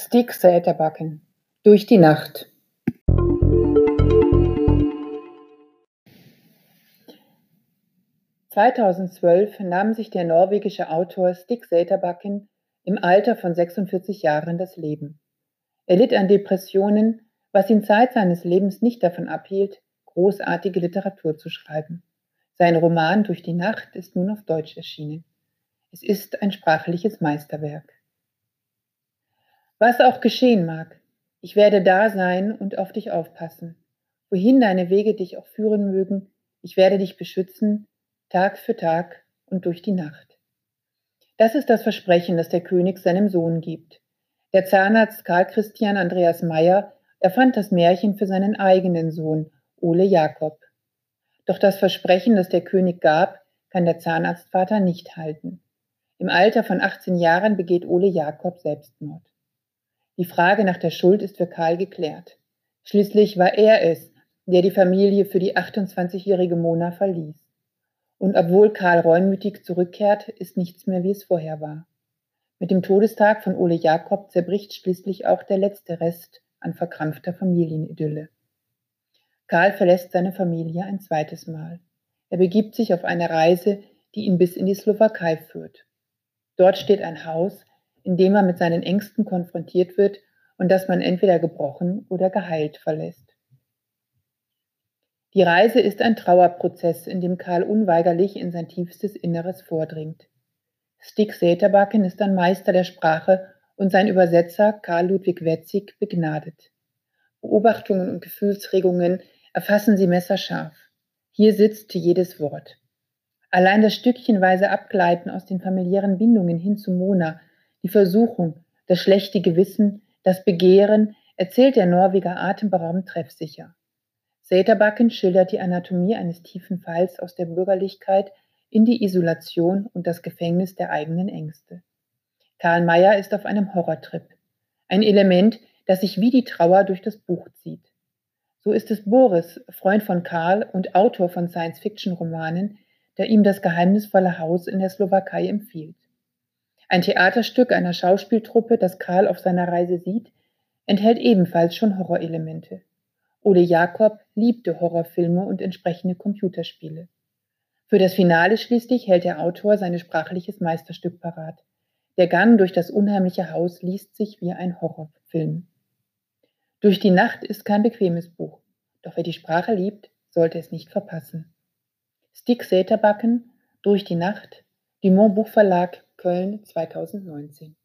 Stick Säterbacken durch die Nacht. Zweitausendzwölf nahm sich der norwegische Autor Stig Säterbacken im Alter von 46 Jahren das Leben. Er litt an Depressionen, was ihn Zeit seines Lebens nicht davon abhielt, großartige Literatur zu schreiben. Sein Roman Durch die Nacht ist nun auf Deutsch erschienen. Es ist ein sprachliches Meisterwerk. Was auch geschehen mag, ich werde da sein und auf dich aufpassen. Wohin deine Wege dich auch führen mögen, ich werde dich beschützen, Tag für Tag und durch die Nacht. Das ist das Versprechen, das der König seinem Sohn gibt. Der Zahnarzt Karl Christian Andreas Meyer erfand das Märchen für seinen eigenen Sohn, Ole Jakob. Doch das Versprechen, das der König gab, kann der Zahnarztvater nicht halten. Im Alter von 18 Jahren begeht Ole Jakob Selbstmord. Die Frage nach der Schuld ist für Karl geklärt. Schließlich war er es, der die Familie für die 28-jährige Mona verließ. Und obwohl Karl reumütig zurückkehrt, ist nichts mehr, wie es vorher war. Mit dem Todestag von Ole Jakob zerbricht schließlich auch der letzte Rest an verkrampfter Familienidylle. Karl verlässt seine Familie ein zweites Mal. Er begibt sich auf eine Reise, die ihn bis in die Slowakei führt. Dort steht ein Haus, in dem man mit seinen Ängsten konfrontiert wird und das man entweder gebrochen oder geheilt verlässt. Die Reise ist ein Trauerprozess, in dem Karl unweigerlich in sein tiefstes Inneres vordringt. Stig Säterbacken ist ein Meister der Sprache und sein Übersetzer Karl Ludwig Wetzig begnadet. Beobachtungen und Gefühlsregungen erfassen sie messerscharf. Hier sitzt jedes Wort. Allein das stückchenweise Abgleiten aus den familiären Bindungen hin zu Mona die Versuchung, das schlechte Gewissen, das Begehren erzählt der Norweger atemberaubend treffsicher. Säterbacken schildert die Anatomie eines tiefen Falls aus der Bürgerlichkeit in die Isolation und das Gefängnis der eigenen Ängste. Karl Mayer ist auf einem Horrortrip. Ein Element, das sich wie die Trauer durch das Buch zieht. So ist es Boris, Freund von Karl und Autor von Science-Fiction-Romanen, der ihm das geheimnisvolle Haus in der Slowakei empfiehlt. Ein Theaterstück einer Schauspieltruppe, das Karl auf seiner Reise sieht, enthält ebenfalls schon Horrorelemente. Ole Jakob liebte Horrorfilme und entsprechende Computerspiele. Für das Finale schließlich hält der Autor sein sprachliches Meisterstück parat. Der Gang durch das unheimliche Haus liest sich wie ein Horrorfilm. Durch die Nacht ist kein bequemes Buch, doch wer die Sprache liebt, sollte es nicht verpassen. Stick Säterbacken, Durch die Nacht, Dumont Buchverlag, Köln 2019.